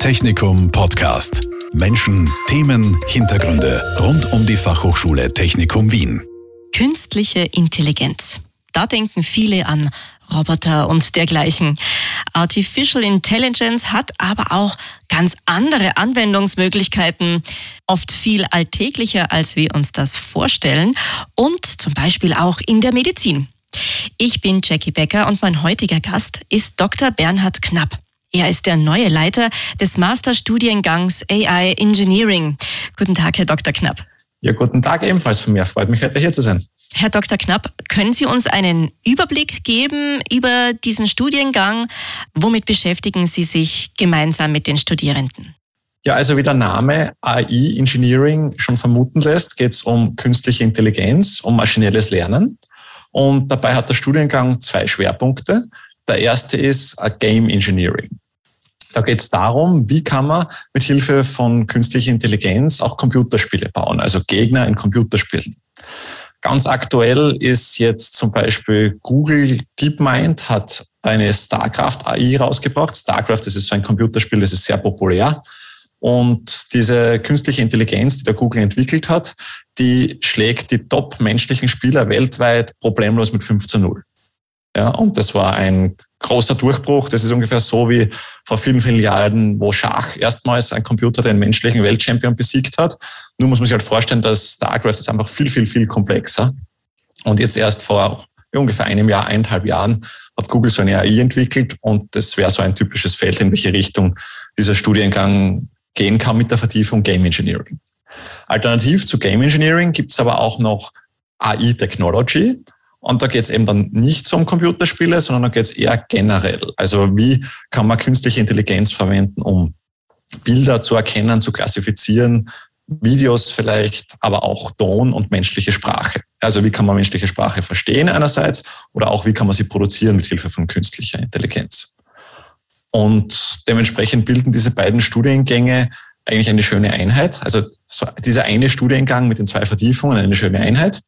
Technikum Podcast. Menschen, Themen, Hintergründe rund um die Fachhochschule Technikum Wien. Künstliche Intelligenz. Da denken viele an Roboter und dergleichen. Artificial Intelligence hat aber auch ganz andere Anwendungsmöglichkeiten, oft viel alltäglicher, als wir uns das vorstellen und zum Beispiel auch in der Medizin. Ich bin Jackie Becker und mein heutiger Gast ist Dr. Bernhard Knapp. Er ist der neue Leiter des Masterstudiengangs AI Engineering. Guten Tag, Herr Dr. Knapp. Ja, guten Tag ebenfalls von mir. Freut mich, heute hier zu sein. Herr Dr. Knapp, können Sie uns einen Überblick geben über diesen Studiengang? Womit beschäftigen Sie sich gemeinsam mit den Studierenden? Ja, also wie der Name AI Engineering schon vermuten lässt, geht es um künstliche Intelligenz, um maschinelles Lernen. Und dabei hat der Studiengang zwei Schwerpunkte. Der erste ist Game Engineering. Da geht es darum, wie kann man mit Hilfe von künstlicher Intelligenz auch Computerspiele bauen, also Gegner in Computerspielen. Ganz aktuell ist jetzt zum Beispiel Google DeepMind hat eine StarCraft AI rausgebracht. StarCraft, das ist so ein Computerspiel, das ist sehr populär. Und diese künstliche Intelligenz, die der Google entwickelt hat, die schlägt die top menschlichen Spieler weltweit problemlos mit 5 zu 0. Ja, und das war ein großer Durchbruch. Das ist ungefähr so wie vor vielen, vielen Jahren, wo Schach erstmals ein Computer den menschlichen Weltchampion besiegt hat. Nur muss man sich halt vorstellen, dass StarCraft ist einfach viel, viel, viel komplexer. Und jetzt erst vor ungefähr einem Jahr, eineinhalb Jahren hat Google so eine AI entwickelt und das wäre so ein typisches Feld, in welche Richtung dieser Studiengang gehen kann mit der Vertiefung Game Engineering. Alternativ zu Game Engineering gibt es aber auch noch AI Technology. Und da geht es eben dann nicht so um Computerspiele, sondern da geht es eher generell. Also wie kann man künstliche Intelligenz verwenden, um Bilder zu erkennen, zu klassifizieren, Videos vielleicht, aber auch Ton und menschliche Sprache. Also wie kann man menschliche Sprache verstehen einerseits oder auch wie kann man sie produzieren mit Hilfe von künstlicher Intelligenz. Und dementsprechend bilden diese beiden Studiengänge eigentlich eine schöne Einheit. Also so dieser eine Studiengang mit den zwei Vertiefungen eine schöne Einheit.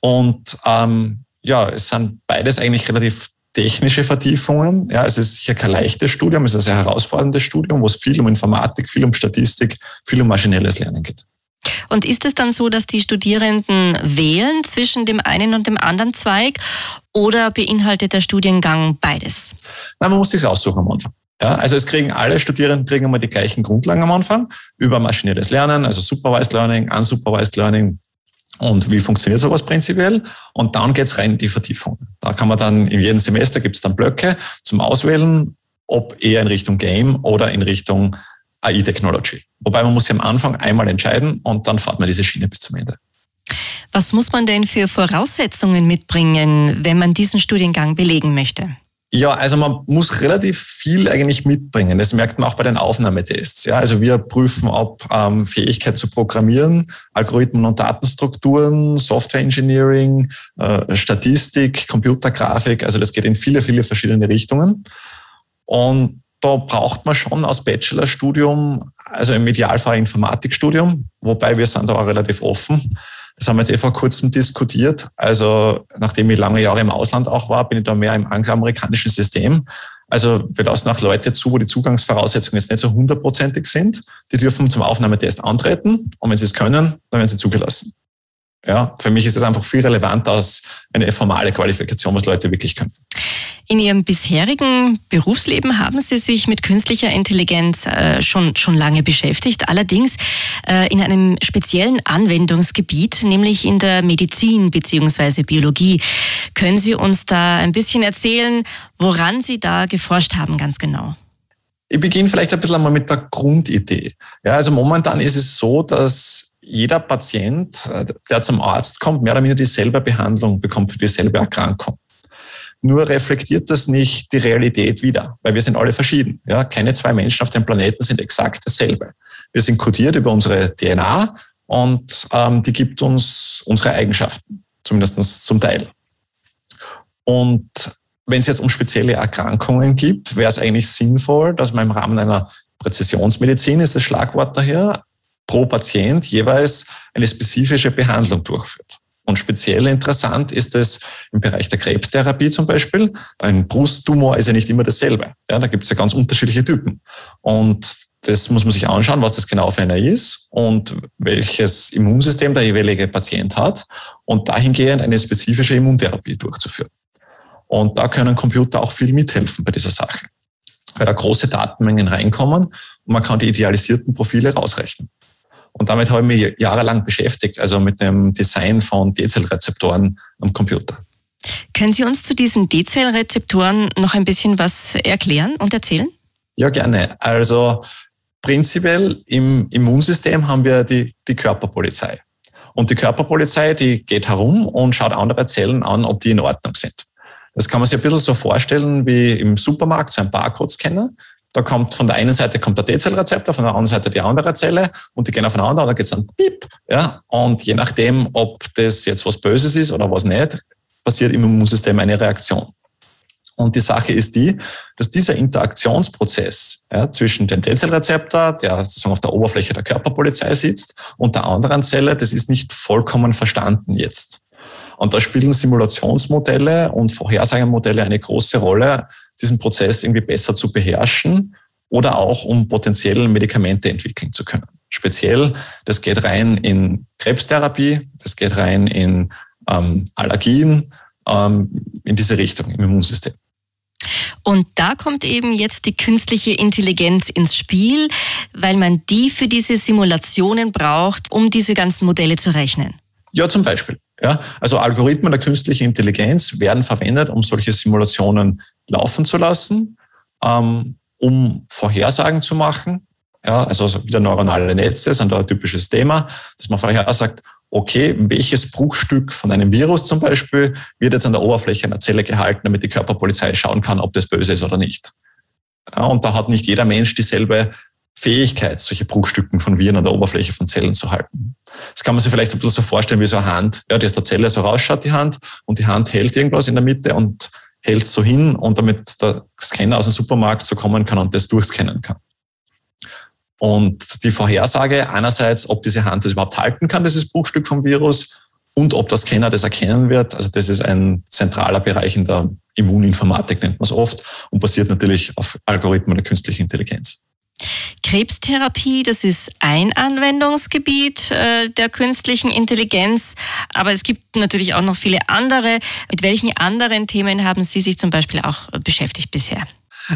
Und ähm, ja, es sind beides eigentlich relativ technische Vertiefungen. Ja, es ist sicher kein leichtes Studium, es ist ein sehr herausforderndes Studium, wo es viel um Informatik, viel um Statistik, viel um maschinelles Lernen geht. Und ist es dann so, dass die Studierenden wählen zwischen dem einen und dem anderen Zweig oder beinhaltet der Studiengang beides? Nein, man muss sich aussuchen am Anfang. Ja, also es kriegen alle Studierenden kriegen immer die gleichen Grundlagen am Anfang über maschinelles Lernen, also Supervised Learning, Unsupervised Learning, und wie funktioniert sowas prinzipiell? Und dann geht's rein in die Vertiefung. Da kann man dann in jedem Semester gibt's dann Blöcke zum Auswählen, ob eher in Richtung Game oder in Richtung AI Technology. Wobei man muss sich am Anfang einmal entscheiden und dann fährt man diese Schiene bis zum Ende. Was muss man denn für Voraussetzungen mitbringen, wenn man diesen Studiengang belegen möchte? Ja, also man muss relativ viel eigentlich mitbringen. Das merkt man auch bei den Aufnahmetests. Ja, also wir prüfen, ob ähm, Fähigkeit zu programmieren, Algorithmen und Datenstrukturen, Software Engineering, äh, Statistik, Computergrafik. Also das geht in viele, viele verschiedene Richtungen. Und da braucht man schon aus Bachelorstudium, also im Idealfall Informatikstudium, wobei wir sind da auch relativ offen. Das haben wir jetzt eh vor kurzem diskutiert. Also nachdem ich lange Jahre im Ausland auch war, bin ich da mehr im angloamerikanischen System. Also wir lassen auch Leute zu, wo die Zugangsvoraussetzungen jetzt nicht so hundertprozentig sind. Die dürfen zum Aufnahmetest antreten und wenn sie es können, dann werden sie zugelassen. Ja, für mich ist das einfach viel relevanter als eine formale Qualifikation, was Leute wirklich können. In Ihrem bisherigen Berufsleben haben Sie sich mit künstlicher Intelligenz äh, schon, schon lange beschäftigt, allerdings äh, in einem speziellen Anwendungsgebiet, nämlich in der Medizin bzw. Biologie. Können Sie uns da ein bisschen erzählen, woran Sie da geforscht haben, ganz genau? Ich beginne vielleicht ein bisschen einmal mit der Grundidee. Ja, also momentan ist es so, dass jeder Patient, äh, der zum Arzt kommt, mehr oder weniger dieselbe Behandlung bekommt für dieselbe Erkrankung. Nur reflektiert das nicht die Realität wieder, weil wir sind alle verschieden. Ja, keine zwei Menschen auf dem Planeten sind exakt dasselbe. Wir sind kodiert über unsere DNA und ähm, die gibt uns unsere Eigenschaften, zumindest zum Teil. Und wenn es jetzt um spezielle Erkrankungen gibt, wäre es eigentlich sinnvoll, dass man im Rahmen einer Präzisionsmedizin ist das Schlagwort daher, pro Patient jeweils eine spezifische Behandlung durchführt. Und speziell interessant ist es im Bereich der Krebstherapie zum Beispiel. Ein Brusttumor ist ja nicht immer dasselbe. Ja, da gibt es ja ganz unterschiedliche Typen. Und Das muss man sich anschauen, was das genau für einer ist und welches Immunsystem der jeweilige Patient hat und dahingehend eine spezifische Immuntherapie durchzuführen. Und da können Computer auch viel mithelfen bei dieser Sache, weil da große Datenmengen reinkommen und man kann die idealisierten Profile rausrechnen. Und damit habe ich mich jahrelang beschäftigt, also mit dem Design von D-Zellrezeptoren am Computer. Können Sie uns zu diesen D-Zellrezeptoren noch ein bisschen was erklären und erzählen? Ja, gerne. Also prinzipiell im Immunsystem haben wir die, die Körperpolizei. Und die Körperpolizei, die geht herum und schaut andere Zellen an, ob die in Ordnung sind. Das kann man sich ein bisschen so vorstellen wie im Supermarkt, so ein Barcode-Scanner. Da kommt von der einen Seite kommt der T-Zellrezeptor, von der anderen Seite die andere Zelle und die gehen aufeinander und dann geht's dann piep. Ja? Und je nachdem, ob das jetzt was Böses ist oder was nicht, passiert im Immunsystem eine Reaktion. Und die Sache ist die, dass dieser Interaktionsprozess ja, zwischen dem T-Zellrezeptor, der sozusagen auf der Oberfläche der Körperpolizei sitzt, und der anderen Zelle, das ist nicht vollkommen verstanden jetzt. Und da spielen Simulationsmodelle und Vorhersagemodelle eine große Rolle, diesen Prozess irgendwie besser zu beherrschen oder auch um potenziell Medikamente entwickeln zu können. Speziell, das geht rein in Krebstherapie, das geht rein in ähm, Allergien, ähm, in diese Richtung im Immunsystem. Und da kommt eben jetzt die künstliche Intelligenz ins Spiel, weil man die für diese Simulationen braucht, um diese ganzen Modelle zu rechnen. Ja, zum Beispiel. Ja, also Algorithmen der künstlichen Intelligenz werden verwendet, um solche Simulationen laufen zu lassen, ähm, um Vorhersagen zu machen. Ja, also wieder neuronale Netze sind da ein typisches Thema, dass man vorhersagt, okay, welches Bruchstück von einem Virus zum Beispiel wird jetzt an der Oberfläche einer Zelle gehalten, damit die Körperpolizei schauen kann, ob das böse ist oder nicht. Ja, und da hat nicht jeder Mensch dieselbe Fähigkeit, solche Bruchstücken von Viren an der Oberfläche von Zellen zu halten. Das kann man sich vielleicht ein bisschen so vorstellen wie so eine Hand, ja, die aus der Zelle so rausschaut, die Hand, und die Hand hält irgendwas in der Mitte und hält so hin und damit der Scanner aus dem Supermarkt so kommen kann und das durchscannen kann. Und die Vorhersage einerseits, ob diese Hand das überhaupt halten kann, dieses Bruchstück vom Virus, und ob der Scanner das erkennen wird. Also das ist ein zentraler Bereich in der Immuninformatik, nennt man es oft, und basiert natürlich auf Algorithmen der künstlichen Intelligenz. Krebstherapie, das ist ein Anwendungsgebiet äh, der künstlichen Intelligenz, aber es gibt natürlich auch noch viele andere. Mit welchen anderen Themen haben Sie sich zum Beispiel auch beschäftigt bisher?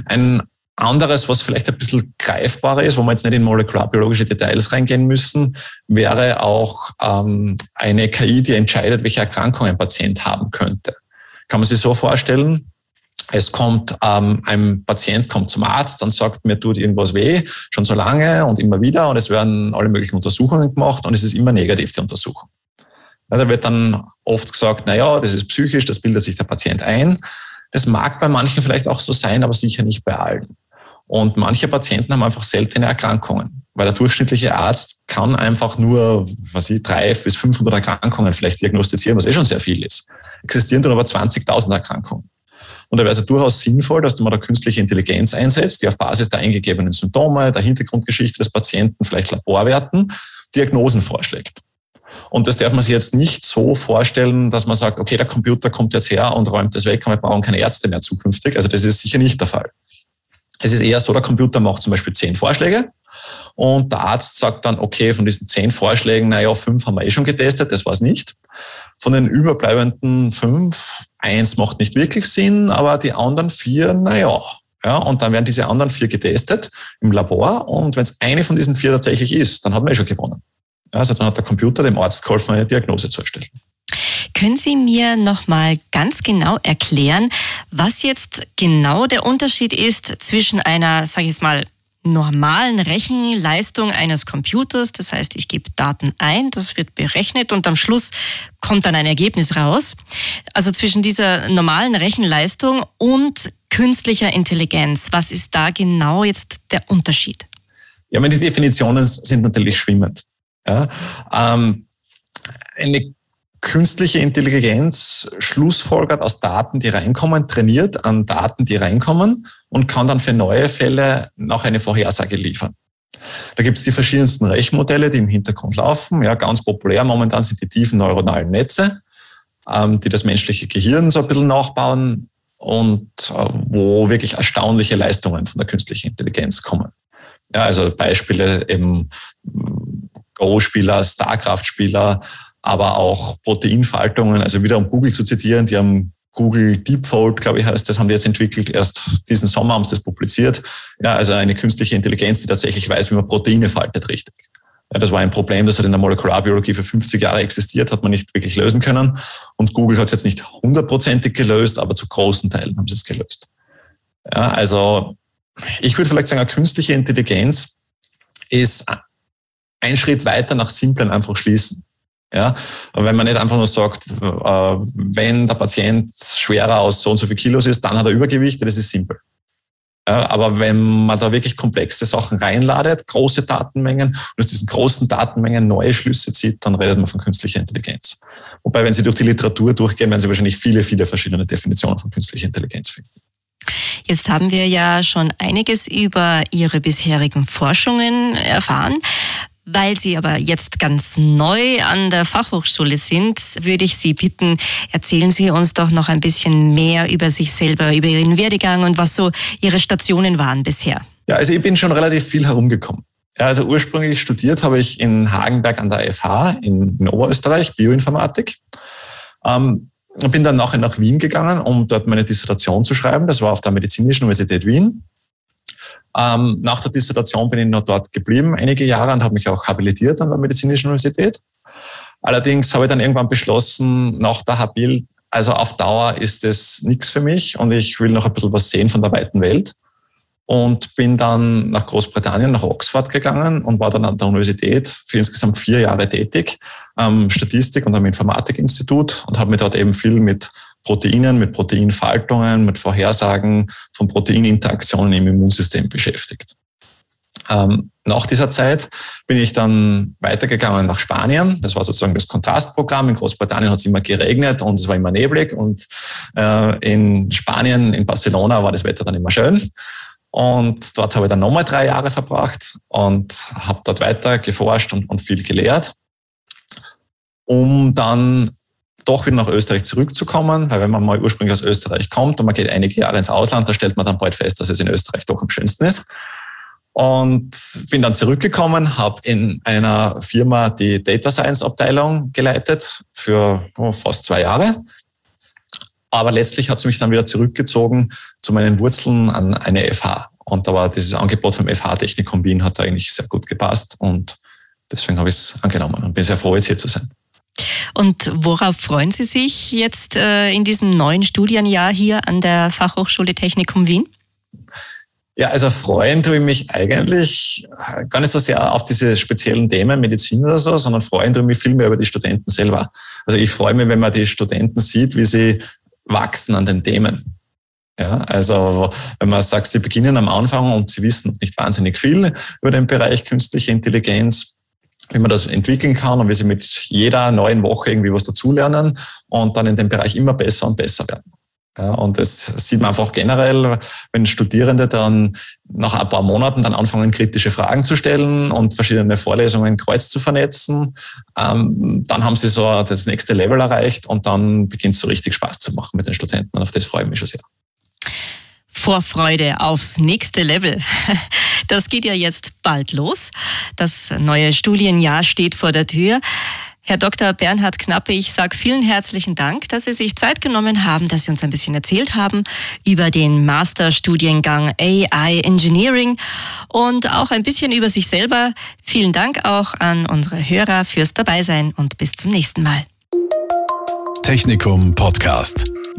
Ein anderes, was vielleicht ein bisschen greifbarer ist, wo wir jetzt nicht in molekularbiologische Details reingehen müssen, wäre auch ähm, eine KI, die entscheidet, welche Erkrankung ein Patient haben könnte. Kann man sich so vorstellen, es kommt, ähm, ein Patient kommt zum Arzt, dann sagt, mir tut irgendwas weh, schon so lange und immer wieder und es werden alle möglichen Untersuchungen gemacht und es ist immer negativ, die Untersuchung. Ja, da wird dann oft gesagt, na ja, das ist psychisch, das bildet sich der Patient ein. Das mag bei manchen vielleicht auch so sein, aber sicher nicht bei allen. Und manche Patienten haben einfach seltene Erkrankungen, weil der durchschnittliche Arzt kann einfach nur, was ich, drei bis 500 Erkrankungen vielleicht diagnostizieren, was eh schon sehr viel ist. Existieren dann aber 20.000 Erkrankungen. Und da wäre es durchaus sinnvoll, dass man da künstliche Intelligenz einsetzt, die auf Basis der eingegebenen Symptome, der Hintergrundgeschichte des Patienten, vielleicht Laborwerten, Diagnosen vorschlägt. Und das darf man sich jetzt nicht so vorstellen, dass man sagt, okay, der Computer kommt jetzt her und räumt das weg und wir brauchen keine Ärzte mehr zukünftig. Also das ist sicher nicht der Fall. Es ist eher so, der Computer macht zum Beispiel zehn Vorschläge und der Arzt sagt dann, okay, von diesen zehn Vorschlägen, naja, fünf haben wir eh schon getestet, das war es nicht. Von den überbleibenden fünf, eins macht nicht wirklich Sinn, aber die anderen vier, naja. Ja, und dann werden diese anderen vier getestet im Labor und wenn es eine von diesen vier tatsächlich ist, dann hat man eh schon gewonnen. Also dann hat der Computer dem Arzt geholfen, eine Diagnose zu erstellen. Können Sie mir noch mal ganz genau erklären, was jetzt genau der Unterschied ist zwischen einer, sage ich jetzt mal, normalen Rechenleistung eines Computers. Das heißt, ich gebe Daten ein, das wird berechnet und am Schluss kommt dann ein Ergebnis raus. Also zwischen dieser normalen Rechenleistung und künstlicher Intelligenz. Was ist da genau jetzt der Unterschied? Ja, meine Definitionen sind natürlich schwimmend. Ja, ähm, eine künstliche Intelligenz schlussfolgert aus Daten, die reinkommen, trainiert an Daten, die reinkommen und kann dann für neue Fälle noch eine Vorhersage liefern. Da gibt es die verschiedensten Rechenmodelle, die im Hintergrund laufen. Ja, ganz populär momentan sind die tiefen neuronalen Netze, ähm, die das menschliche Gehirn so ein bisschen nachbauen und äh, wo wirklich erstaunliche Leistungen von der künstlichen Intelligenz kommen. Ja, also Beispiele eben Go-Spieler, StarCraft-Spieler, aber auch Proteinfaltungen, also wieder um Google zu zitieren, die haben Google Deepfold, glaube ich, heißt das, haben die jetzt entwickelt. Erst diesen Sommer haben sie das publiziert. Ja, also eine künstliche Intelligenz, die tatsächlich weiß, wie man Proteine faltet richtig. Ja, das war ein Problem, das hat in der Molekularbiologie für 50 Jahre existiert, hat man nicht wirklich lösen können. Und Google hat es jetzt nicht hundertprozentig gelöst, aber zu großen Teilen haben sie es gelöst. Ja, also ich würde vielleicht sagen, eine künstliche Intelligenz ist ein Schritt weiter nach simplen einfach schließen. Ja, und wenn man nicht einfach nur sagt, äh, wenn der Patient schwerer aus so und so viel Kilos ist, dann hat er Übergewicht, das ist simpel. Ja, aber wenn man da wirklich komplexe Sachen reinladet, große Datenmengen und aus diesen großen Datenmengen neue Schlüsse zieht, dann redet man von künstlicher Intelligenz. Wobei, wenn Sie durch die Literatur durchgehen, werden Sie wahrscheinlich viele, viele verschiedene Definitionen von künstlicher Intelligenz finden. Jetzt haben wir ja schon einiges über Ihre bisherigen Forschungen erfahren. Weil Sie aber jetzt ganz neu an der Fachhochschule sind, würde ich Sie bitten, erzählen Sie uns doch noch ein bisschen mehr über sich selber, über Ihren Werdegang und was so Ihre Stationen waren bisher. Ja, also ich bin schon relativ viel herumgekommen. Ja, also ursprünglich studiert habe ich in Hagenberg an der FH in, in Oberösterreich Bioinformatik. Ähm, bin dann nachher nach Wien gegangen, um dort meine Dissertation zu schreiben. Das war auf der Medizinischen Universität Wien. Ähm, nach der Dissertation bin ich noch dort geblieben, einige Jahre, und habe mich auch habilitiert an der Medizinischen Universität. Allerdings habe ich dann irgendwann beschlossen, nach der Habil, also auf Dauer ist es nichts für mich und ich will noch ein bisschen was sehen von der weiten Welt. Und bin dann nach Großbritannien, nach Oxford gegangen und war dann an der Universität für insgesamt vier Jahre tätig, am Statistik- und am Informatikinstitut und habe mich dort eben viel mit Proteinen, mit Proteinfaltungen, mit Vorhersagen von Proteininteraktionen im Immunsystem beschäftigt. Ähm, nach dieser Zeit bin ich dann weitergegangen nach Spanien. Das war sozusagen das Kontrastprogramm. In Großbritannien hat es immer geregnet und es war immer neblig. Und äh, in Spanien, in Barcelona, war das Wetter dann immer schön. Und dort habe ich dann nochmal drei Jahre verbracht und habe dort weiter geforscht und, und viel gelehrt, um dann doch wieder nach Österreich zurückzukommen, weil wenn man mal ursprünglich aus Österreich kommt und man geht einige Jahre ins Ausland, da stellt man dann bald fest, dass es in Österreich doch am schönsten ist. Und bin dann zurückgekommen, habe in einer Firma die Data Science Abteilung geleitet für oh, fast zwei Jahre. Aber letztlich hat es mich dann wieder zurückgezogen zu meinen Wurzeln an eine FH. Und da war dieses Angebot vom FH Technikum Wien hat eigentlich sehr gut gepasst und deswegen habe ich es angenommen und bin sehr froh, jetzt hier zu sein. Und worauf freuen Sie sich jetzt äh, in diesem neuen Studienjahr hier an der Fachhochschule Technikum Wien? Ja, also freuen tue ich mich eigentlich gar nicht so sehr auf diese speziellen Themen, Medizin oder so, sondern freuen tue ich mich viel mehr über die Studenten selber. Also ich freue mich, wenn man die Studenten sieht, wie sie wachsen an den Themen. Ja, also wenn man sagt, sie beginnen am Anfang und sie wissen nicht wahnsinnig viel über den Bereich künstliche Intelligenz, wie man das entwickeln kann und wie sie mit jeder neuen Woche irgendwie was dazulernen und dann in dem Bereich immer besser und besser werden. Ja, und das sieht man einfach generell, wenn Studierende dann nach ein paar Monaten dann anfangen, kritische Fragen zu stellen und verschiedene Vorlesungen kreuz zu vernetzen, ähm, dann haben sie so das nächste Level erreicht und dann beginnt es so richtig Spaß zu machen mit den Studenten und auf das freue ich mich schon sehr. Vorfreude aufs nächste Level. Das geht ja jetzt bald los. Das neue Studienjahr steht vor der Tür. Herr Dr. Bernhard Knappe, ich sage vielen herzlichen Dank, dass Sie sich Zeit genommen haben, dass Sie uns ein bisschen erzählt haben über den Masterstudiengang AI Engineering und auch ein bisschen über sich selber. Vielen Dank auch an unsere Hörer fürs Dabeisein und bis zum nächsten Mal. Technikum Podcast.